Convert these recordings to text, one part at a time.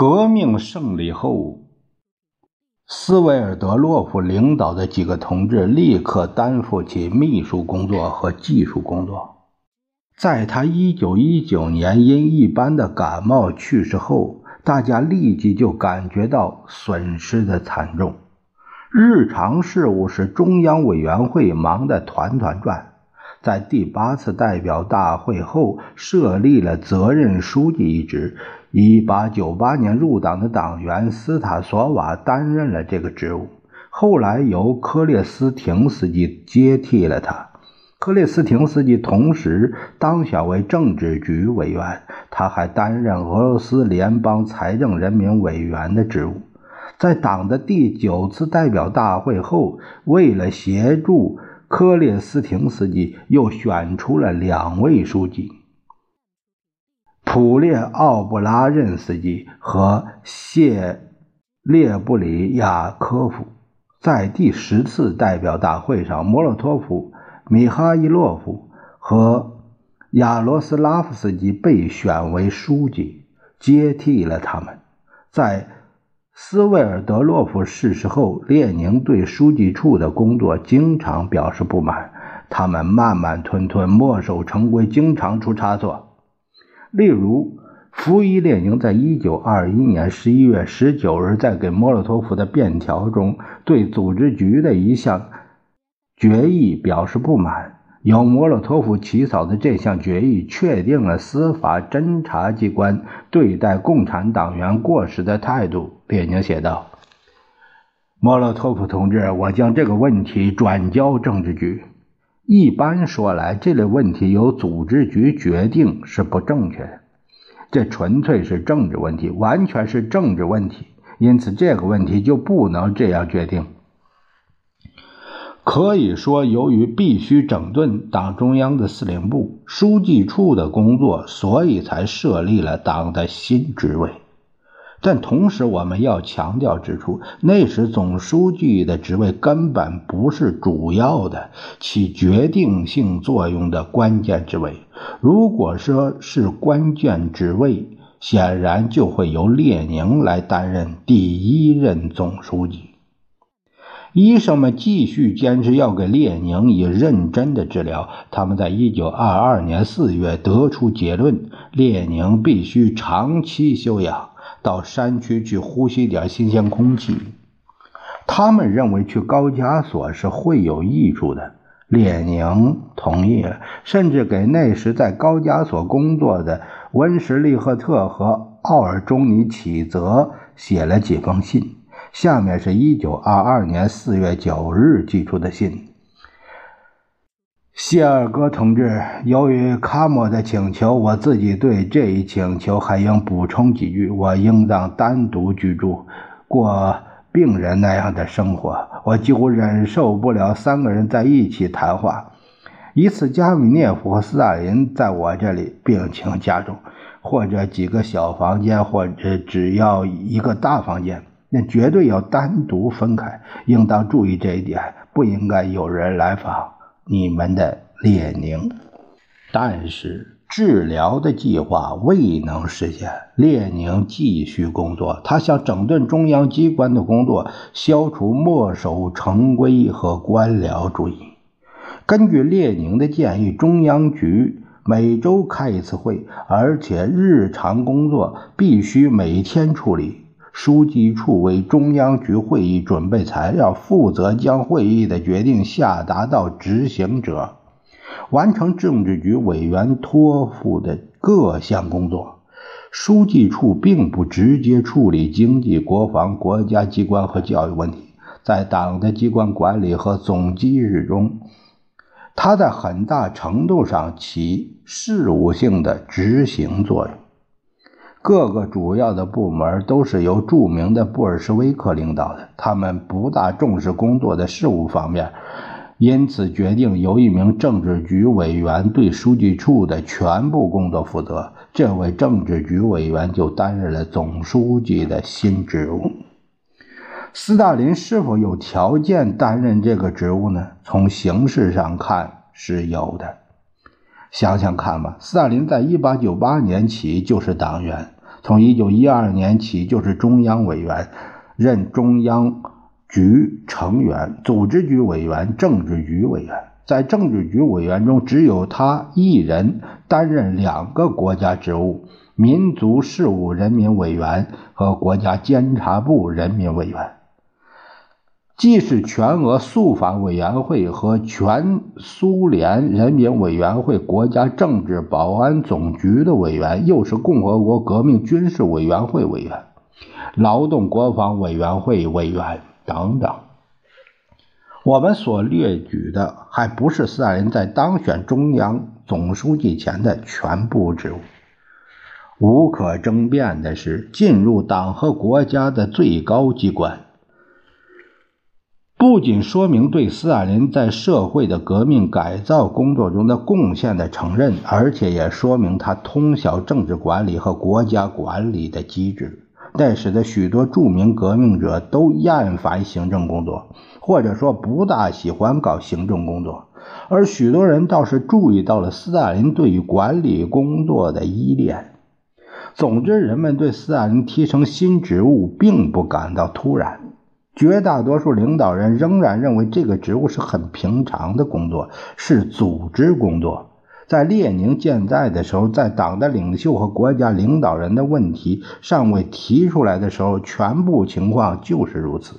革命胜利后，斯维尔德洛夫领导的几个同志立刻担负起秘书工作和技术工作。在他1919年因一般的感冒去世后，大家立即就感觉到损失的惨重。日常事务使中央委员会忙得团团转。在第八次代表大会后，设立了责任书记一职。一八九八年入党的党员斯塔索瓦担任了这个职务，后来由科列斯廷斯基接替了他。科列斯廷斯基同时当选为政治局委员，他还担任俄罗斯联邦财政人民委员的职务。在党的第九次代表大会后，为了协助科列斯廷斯基，又选出了两位书记。普列奥布拉任斯基和谢列布里亚科夫在第十次代表大会上，莫洛托夫、米哈伊洛夫和亚罗斯拉夫斯基被选为书记，接替了他们。在斯维尔德洛夫逝世后，列宁对书记处的工作经常表示不满，他们慢慢吞吞、墨守成规，经常出差错。例如，福伊列宁在一九二一年十一月十九日在给莫洛托夫的便条中，对组织局的一项决议表示不满。由莫洛托夫起草的这项决议确定了司法侦查机关对待共产党员过失的态度。列宁写道：“莫洛托夫同志，我将这个问题转交政治局。”一般说来，这类问题由组织局决定是不正确的，这纯粹是政治问题，完全是政治问题，因此这个问题就不能这样决定。可以说，由于必须整顿党中央的司令部、书记处的工作，所以才设立了党的新职位。但同时，我们要强调指出，那时总书记的职位根本不是主要的、起决定性作用的关键职位。如果说是关键职位，显然就会由列宁来担任第一任总书记。医生们继续坚持要给列宁以认真的治疗。他们在一九二二年四月得出结论：列宁必须长期休养。到山区去呼吸点新鲜空气，他们认为去高加索是会有益处的。列宁同意了，甚至给那时在高加索工作的温什利赫特和奥尔中尼启泽写了几封信。下面是一九二二年四月九日寄出的信。谢尔戈同志，由于卡莫的请求，我自己对这一请求还应补充几句。我应当单独居住，过病人那样的生活。我几乎忍受不了三个人在一起谈话。一次，加米涅夫和斯大林在我这里，病情加重，或者几个小房间，或者只要一个大房间，那绝对要单独分开。应当注意这一点，不应该有人来访。你们的列宁，但是治疗的计划未能实现。列宁继续工作，他想整顿中央机关的工作，消除墨守成规和官僚主义。根据列宁的建议，中央局每周开一次会，而且日常工作必须每天处理。书记处为中央局会议准备材料，负责将会议的决定下达到执行者，完成政治局委员托付的各项工作。书记处并不直接处理经济、国防、国家机关和教育问题，在党的机关管理和总机制中，它在很大程度上起事务性的执行作用。各个主要的部门都是由著名的布尔什维克领导的，他们不大重视工作的事务方面，因此决定由一名政治局委员对书记处的全部工作负责。这位政治局委员就担任了总书记的新职务。斯大林是否有条件担任这个职务呢？从形式上看是有的。想想看吧，斯大林在1898年起就是党员，从1912年起就是中央委员，任中央局成员、组织局委员、政治局委员。在政治局委员中，只有他一人担任两个国家职务：民族事务人民委员和国家监察部人民委员。既是全俄肃反委员会和全苏联人民委员会国家政治保安总局的委员，又是共和国革命军事委员会委员、劳动国防委员会委员等等。我们所列举的还不是斯大林在当选中央总书记前的全部职务。无可争辩的是，进入党和国家的最高机关。不仅说明对斯大林在社会的革命改造工作中的贡献的承认，而且也说明他通晓政治管理和国家管理的机制。那使得许多著名革命者都厌烦行政工作，或者说不大喜欢搞行政工作，而许多人倒是注意到了斯大林对于管理工作的依恋。总之，人们对斯大林提升新职务并不感到突然。绝大多数领导人仍然认为这个职务是很平常的工作，是组织工作。在列宁健在的时候，在党的领袖和国家领导人的问题尚未提出来的时候，全部情况就是如此。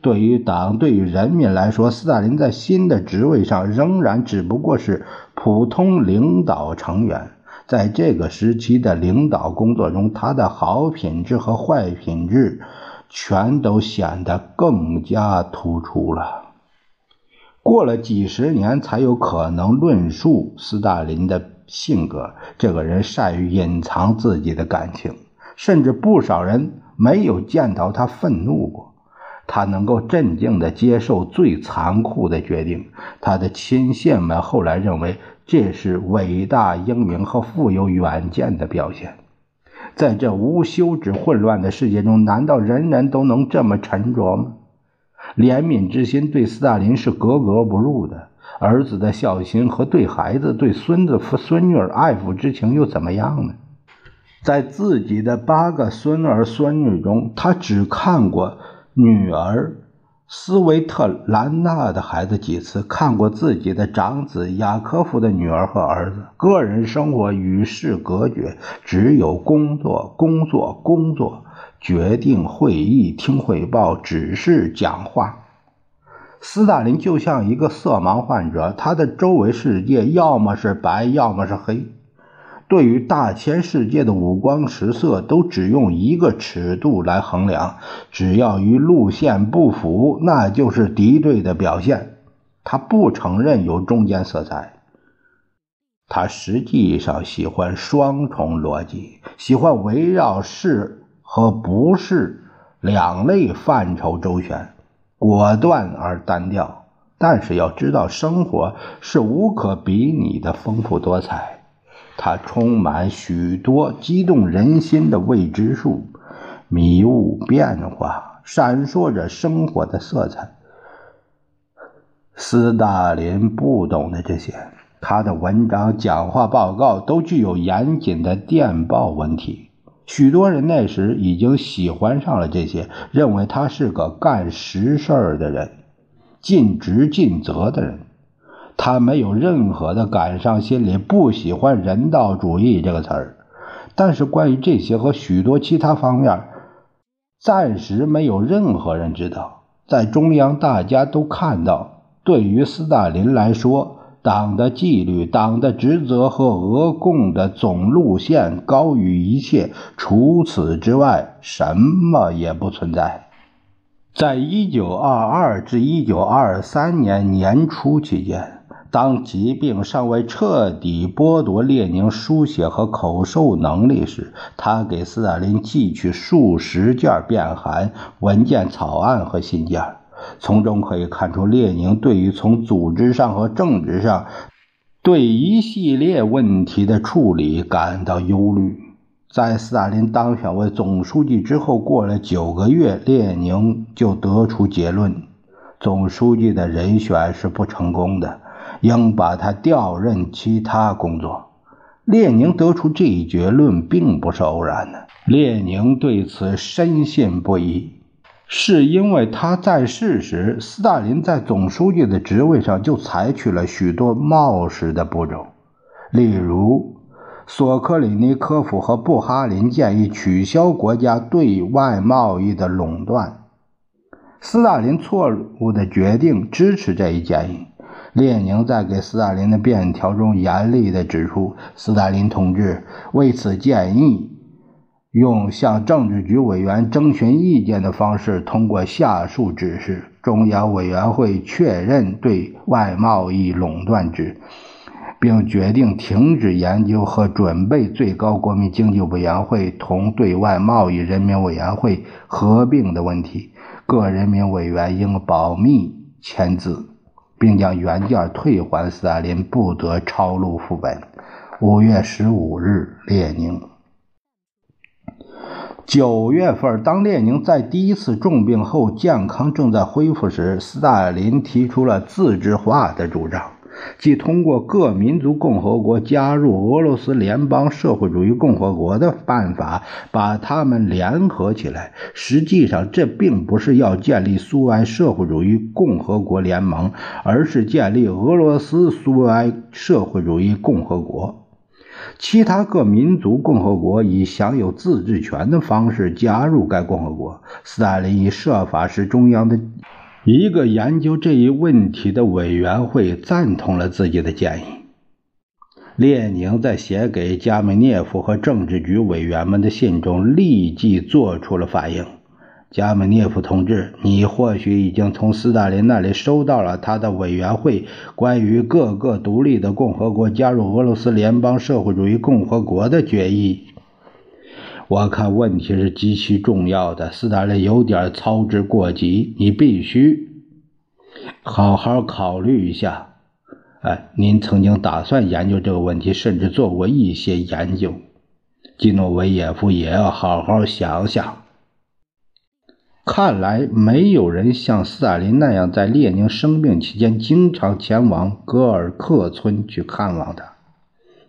对于党，对于人民来说，斯大林在新的职位上仍然只不过是普通领导成员。在这个时期的领导工作中，他的好品质和坏品质。全都显得更加突出了。过了几十年，才有可能论述斯大林的性格。这个人善于隐藏自己的感情，甚至不少人没有见到他愤怒过。他能够镇静地接受最残酷的决定。他的亲信们后来认为，这是伟大英明和富有远见的表现。在这无休止混乱的世界中，难道人人都能这么沉着吗？怜悯之心对斯大林是格格不入的，儿子的孝心和对孩子、对孙子孙女儿爱抚之情又怎么样呢？在自己的八个孙儿孙女中，他只看过女儿。斯维特兰娜的孩子几次看过自己的长子雅科夫的女儿和儿子，个人生活与世隔绝，只有工作、工作、工作，决定、会议、听汇报、指示、讲话。斯大林就像一个色盲患者，他的周围世界要么是白，要么是黑。对于大千世界的五光十色，都只用一个尺度来衡量，只要与路线不符，那就是敌对的表现。他不承认有中间色彩，他实际上喜欢双重逻辑，喜欢围绕是和不是两类范畴周旋，果断而单调。但是要知道，生活是无可比拟的丰富多彩。它充满许多激动人心的未知数，迷雾变化，闪烁着生活的色彩。斯大林不懂得这些，他的文章、讲话、报告都具有严谨的电报文体。许多人那时已经喜欢上了这些，认为他是个干实事儿的人，尽职尽责的人。他没有任何的感伤心理，不喜欢人道主义这个词儿。但是关于这些和许多其他方面，暂时没有任何人知道。在中央，大家都看到，对于斯大林来说，党的纪律、党的职责和俄共的总路线高于一切，除此之外，什么也不存在。在一九二二至一九二三年年初期间。当疾病尚未彻底剥夺列宁书写和口授能力时，他给斯大林寄去数十件便函、文件草案和信件，从中可以看出列宁对于从组织上和政治上对一系列问题的处理感到忧虑。在斯大林当选为总书记之后，过了九个月，列宁就得出结论：总书记的人选是不成功的。应把他调任其他工作。列宁得出这一结论并不是偶然的，列宁对此深信不疑，是因为他在世时，斯大林在总书记的职位上就采取了许多冒失的步骤，例如，索克里尼科夫和布哈林建议取消国家对外贸易的垄断，斯大林错误的决定支持这一建议。列宁在给斯大林的便条中严厉地指出，斯大林同志为此建议用向政治局委员征询意见的方式，通过下述指示：中央委员会确认对外贸易垄断制，并决定停止研究和准备最高国民经济委员会同对外贸易人民委员会合并的问题。各人民委员应保密签字。并将原件退还斯大林，不得抄录副本。五月十五日，列宁。九月份，当列宁在第一次重病后健康正在恢复时，斯大林提出了自治化的主张。即通过各民族共和国加入俄罗斯联邦社会主义共和国的办法，把他们联合起来。实际上，这并不是要建立苏维埃社会主义共和国联盟，而是建立俄罗斯苏维埃社会主义共和国。其他各民族共和国以享有自治权的方式加入该共和国。斯大林以设法使中央的。一个研究这一问题的委员会赞同了自己的建议。列宁在写给加梅涅夫和政治局委员们的信中立即做出了反应：“加梅涅夫同志，你或许已经从斯大林那里收到了他的委员会关于各个独立的共和国加入俄罗斯联邦社会主义共和国的决议。”我看问题是极其重要的，斯大林有点操之过急，你必须好好考虑一下。哎，您曾经打算研究这个问题，甚至做过一些研究。基诺维耶夫也要好好想想。看来没有人像斯大林那样在列宁生病期间经常前往戈尔克村去看望他。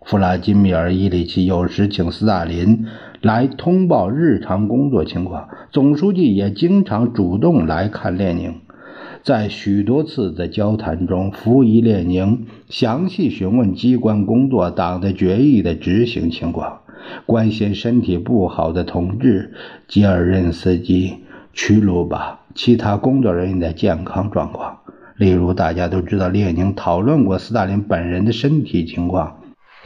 弗拉基米尔·伊里奇有时请斯大林。来通报日常工作情况，总书记也经常主动来看列宁。在许多次的交谈中，服役列宁详细询问机关工作、党的决议的执行情况，关心身体不好的同志吉尔任斯基、屈鲁巴其他工作人员的健康状况。例如，大家都知道，列宁讨论过斯大林本人的身体情况。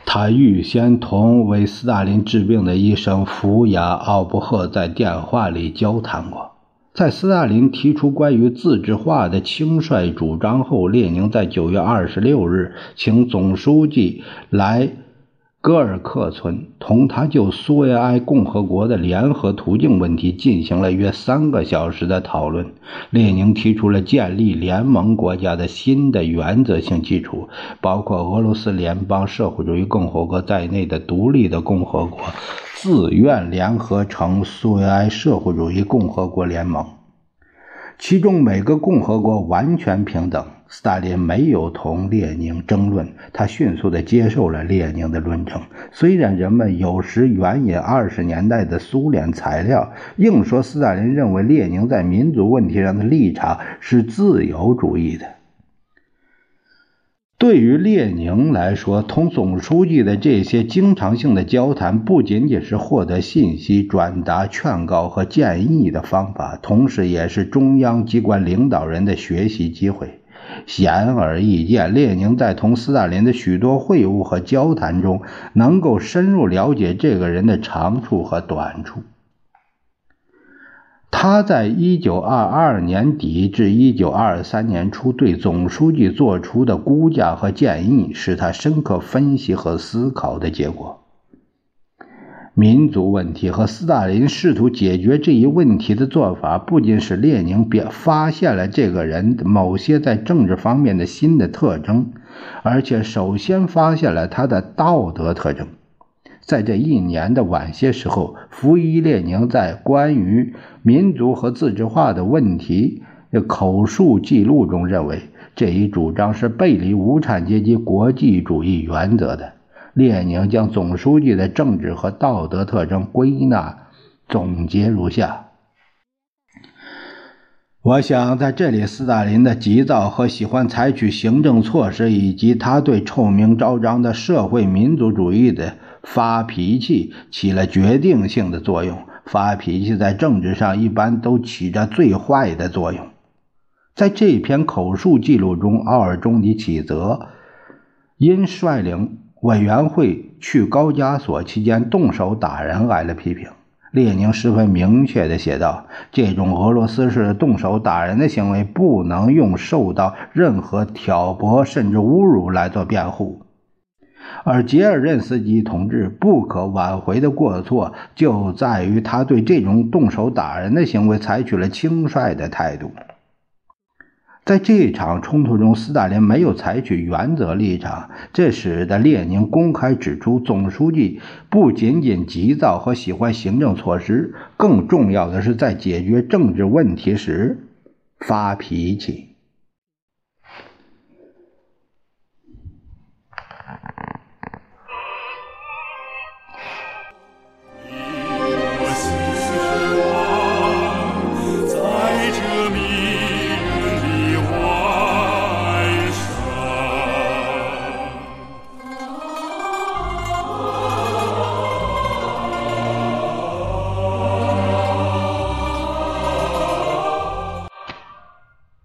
他预先同为斯大林治病的医生福雅奥布赫在电话里交谈过。在斯大林提出关于自治化的轻率主张后，列宁在九月二十六日请总书记来。戈尔克村同他就苏维埃共和国的联合途径问题进行了约三个小时的讨论。列宁提出了建立联盟国家的新的原则性基础，包括俄罗斯联邦社会主义共和国在内的独立的共和国自愿联合成苏维埃社会主义共和国联盟，其中每个共和国完全平等。斯大林没有同列宁争论，他迅速地接受了列宁的论证。虽然人们有时援引二十年代的苏联材料，硬说斯大林认为列宁在民族问题上的立场是自由主义的。对于列宁来说，同总书记的这些经常性的交谈，不仅仅是获得信息、转达劝告和建议的方法，同时也是中央机关领导人的学习机会。显而易见，列宁在同斯大林的许多会晤和交谈中，能够深入了解这个人的长处和短处。他在一九二二年底至一九二三年初对总书记做出的估价和建议，是他深刻分析和思考的结果。民族问题和斯大林试图解决这一问题的做法，不仅使列宁别发现了这个人某些在政治方面的新的特征，而且首先发现了他的道德特征。在这一年的晚些时候，福伊列宁在关于民族和自治化的问题的口述记录中认为，这一主张是背离无产阶级国际主义原则的。列宁将总书记的政治和道德特征归纳总结如下：我想在这里，斯大林的急躁和喜欢采取行政措施，以及他对臭名昭彰的社会民族主义的。发脾气起了决定性的作用。发脾气在政治上一般都起着最坏的作用。在这篇口述记录中，奥尔中尼启泽因率领委员会去高加索期间动手打人挨了批评。列宁十分明确地写道：“这种俄罗斯式动手打人的行为不能用受到任何挑拨甚至侮辱来做辩护。”而杰尔任斯基同志不可挽回的过错，就在于他对这种动手打人的行为采取了轻率的态度。在这场冲突中，斯大林没有采取原则立场，这使得列宁公开指出，总书记不仅仅急躁和喜欢行政措施，更重要的是在解决政治问题时发脾气。